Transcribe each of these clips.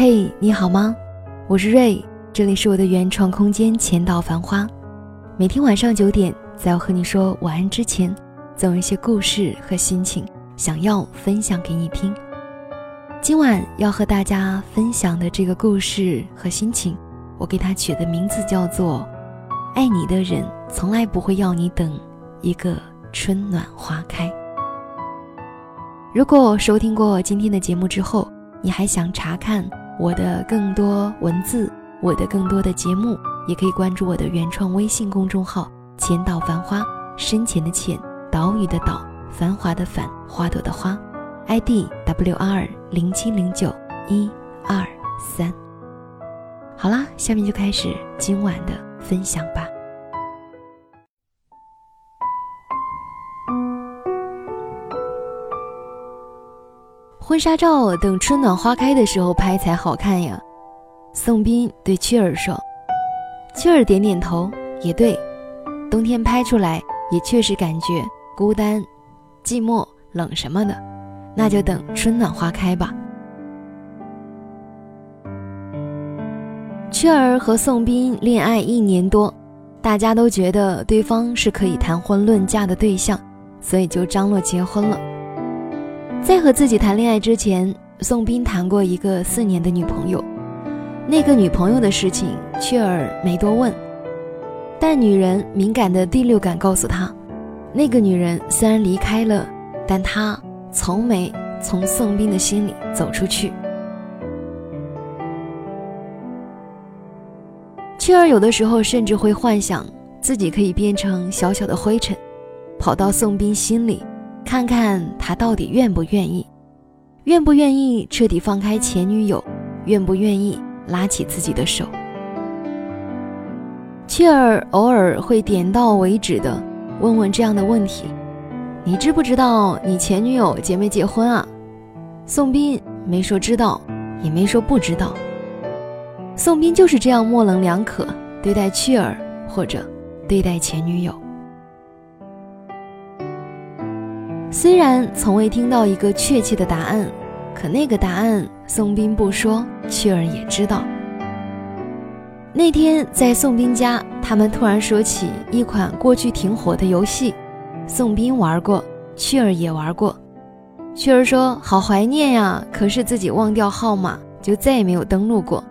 嘿，你好吗？我是瑞，这里是我的原创空间千岛繁花。每天晚上九点，在我和你说晚安之前，总有一些故事和心情想要分享给你听。今晚要和大家分享的这个故事和心情，我给它取的名字叫做《爱你的人从来不会要你等一个春暖花开》。如果收听过今天的节目之后，你还想查看我的更多文字，我的更多的节目，也可以关注我的原创微信公众号“浅岛繁花”，深浅的浅，岛屿的岛，繁华的繁，花朵的花，ID W R 零七零九一二三。好啦，下面就开始今晚的分享吧。婚纱照等春暖花开的时候拍才好看呀。宋斌对雀儿说。雀儿点点头，也对。冬天拍出来也确实感觉孤单、寂寞、冷什么的，那就等春暖花开吧。雀儿和宋斌恋爱一年多，大家都觉得对方是可以谈婚论嫁的对象，所以就张罗结婚了。在和自己谈恋爱之前，宋斌谈过一个四年的女朋友。那个女朋友的事情，雀儿没多问。但女人敏感的第六感告诉她，那个女人虽然离开了，但她从没从宋斌的心里走出去。雀儿有的时候甚至会幻想自己可以变成小小的灰尘，跑到宋斌心里。看看他到底愿不愿意，愿不愿意彻底放开前女友，愿不愿意拉起自己的手。雀儿偶尔会点到为止的问问这样的问题：“你知不知道你前女友结没结婚啊？”宋斌没说知道，也没说不知道。宋斌就是这样模棱两可对待雀儿，或者对待前女友。虽然从未听到一个确切的答案，可那个答案宋斌不说，雀儿也知道。那天在宋斌家，他们突然说起一款过去挺火的游戏，宋斌玩过，雀儿也玩过。雀儿说：“好怀念呀！”可是自己忘掉号码，就再也没有登录过。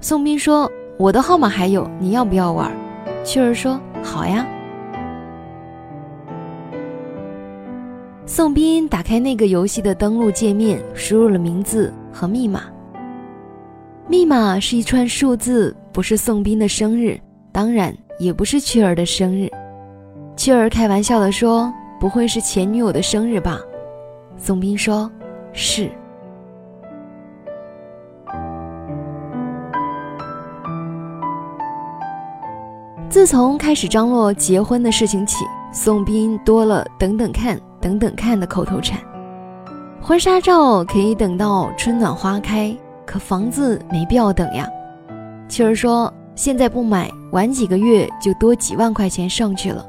宋斌说：“我的号码还有，你要不要玩？”雀儿说：“好呀。”宋斌打开那个游戏的登录界面，输入了名字和密码。密码是一串数字，不是宋斌的生日，当然也不是雀儿的生日。雀儿开玩笑地说：“不会是前女友的生日吧？”宋斌说：“是。”自从开始张罗结婚的事情起，宋斌多了等等看。等等看的口头禅，婚纱照可以等到春暖花开，可房子没必要等呀。秋儿说：“现在不买，晚几个月就多几万块钱上去了。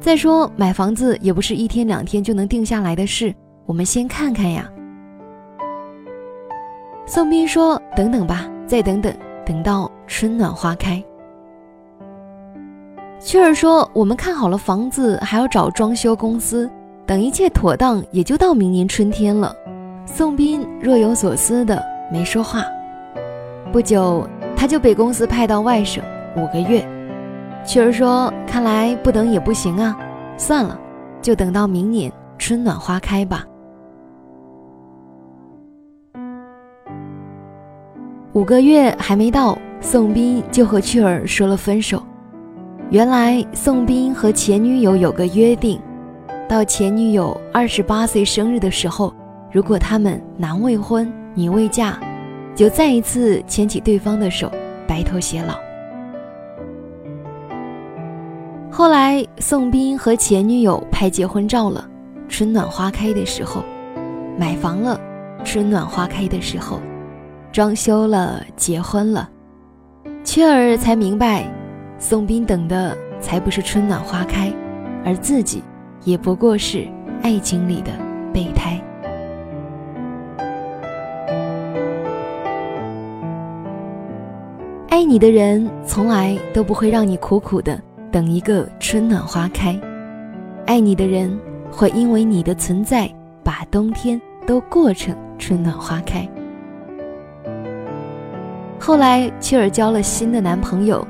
再说买房子也不是一天两天就能定下来的事，我们先看看呀。”宋斌说：“等等吧，再等等，等到春暖花开。”秋儿说：“我们看好了房子，还要找装修公司。”等一切妥当，也就到明年春天了。宋斌若有所思的没说话。不久，他就被公司派到外省五个月。雀儿说：“看来不等也不行啊，算了，就等到明年春暖花开吧。”五个月还没到，宋斌就和雀儿说了分手。原来，宋斌和前女友有个约定。到前女友二十八岁生日的时候，如果他们男未婚女未嫁，就再一次牵起对方的手，白头偕老。后来，宋斌和前女友拍结婚照了，春暖花开的时候，买房了，春暖花开的时候，装修了，结婚了，雀儿才明白，宋斌等的才不是春暖花开，而自己。也不过是爱情里的备胎。爱你的人从来都不会让你苦苦的等一个春暖花开，爱你的人会因为你的存在把冬天都过成春暖花开。后来，切尔交了新的男朋友，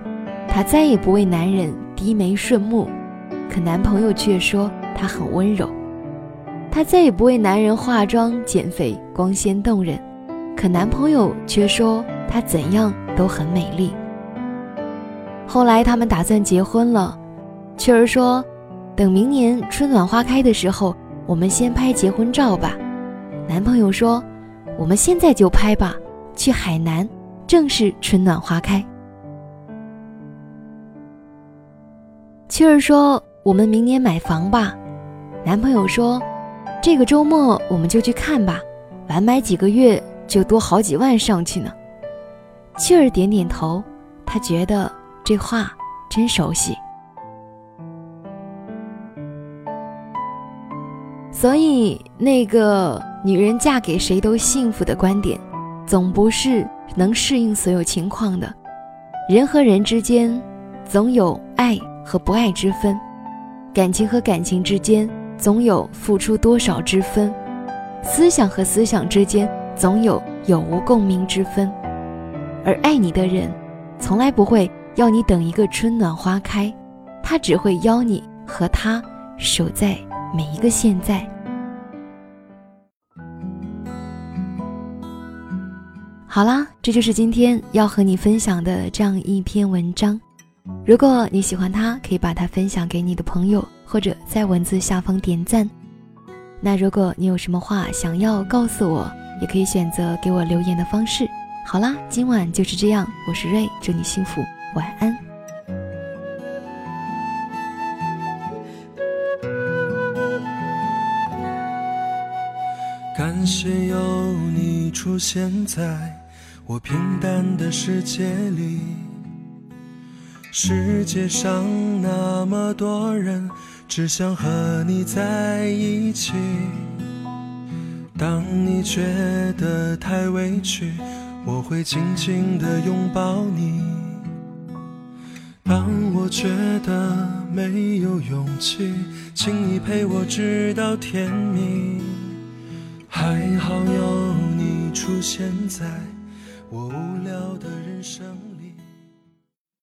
她再也不为男人低眉顺目，可男朋友却说她很温柔。她再也不为男人化妆减肥，光鲜动人，可男朋友却说她怎样都很美丽。后来他们打算结婚了，雀儿说：“等明年春暖花开的时候，我们先拍结婚照吧。”男朋友说：“我们现在就拍吧，去海南，正是春暖花开。”雀儿说：“我们明年买房吧。”男朋友说：“这个周末我们就去看吧，晚买几个月就多好几万上去呢。”雀儿点点头，他觉得。这话真熟悉，所以那个女人嫁给谁都幸福的观点，总不是能适应所有情况的。人和人之间，总有爱和不爱之分；感情和感情之间，总有付出多少之分；思想和思想之间，总有有无共鸣之分。而爱你的人，从来不会。要你等一个春暖花开，他只会邀你和他守在每一个现在。好啦，这就是今天要和你分享的这样一篇文章。如果你喜欢它，可以把它分享给你的朋友，或者在文字下方点赞。那如果你有什么话想要告诉我，也可以选择给我留言的方式。好啦，今晚就是这样，我是瑞，祝你幸福。晚安。感谢有你出现在我平淡的世界里。世界上那么多人，只想和你在一起。当你觉得太委屈，我会紧紧地拥抱你。当我觉得没有勇气，请你陪我直到天明。还好有你出现在我无聊的人生。